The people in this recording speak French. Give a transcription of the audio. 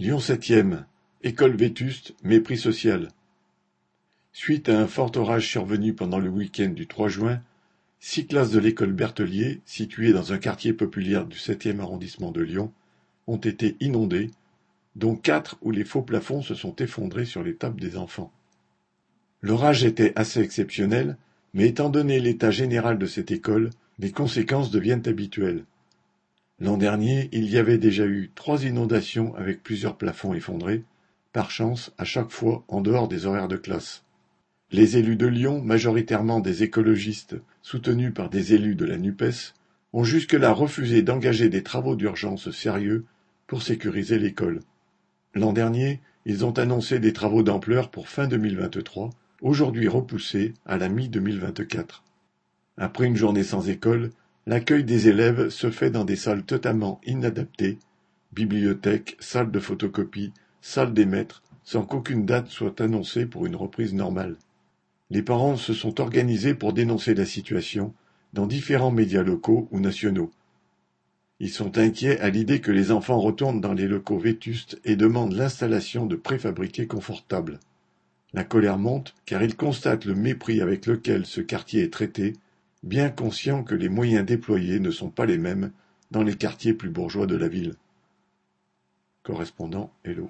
Lyon septième, école vétuste, mépris social. Suite à un fort orage survenu pendant le week-end du 3 juin, six classes de l'école Berthelier, située dans un quartier populaire du septième arrondissement de Lyon, ont été inondées, dont quatre où les faux plafonds se sont effondrés sur les tables des enfants. L'orage était assez exceptionnel, mais étant donné l'état général de cette école, les conséquences deviennent habituelles. L'an dernier, il y avait déjà eu trois inondations avec plusieurs plafonds effondrés, par chance à chaque fois en dehors des horaires de classe. Les élus de Lyon, majoritairement des écologistes soutenus par des élus de la NUPES, ont jusque-là refusé d'engager des travaux d'urgence sérieux pour sécuriser l'école. L'an dernier, ils ont annoncé des travaux d'ampleur pour fin 2023, aujourd'hui repoussés à la mi-2024. Après une journée sans école, L'accueil des élèves se fait dans des salles totalement inadaptées, bibliothèques, salles de photocopie, salles des maîtres, sans qu'aucune date soit annoncée pour une reprise normale. Les parents se sont organisés pour dénoncer la situation dans différents médias locaux ou nationaux. Ils sont inquiets à l'idée que les enfants retournent dans les locaux vétustes et demandent l'installation de préfabriqués confortables. La colère monte car ils constatent le mépris avec lequel ce quartier est traité bien conscient que les moyens déployés ne sont pas les mêmes dans les quartiers plus bourgeois de la ville. Correspondant Hello.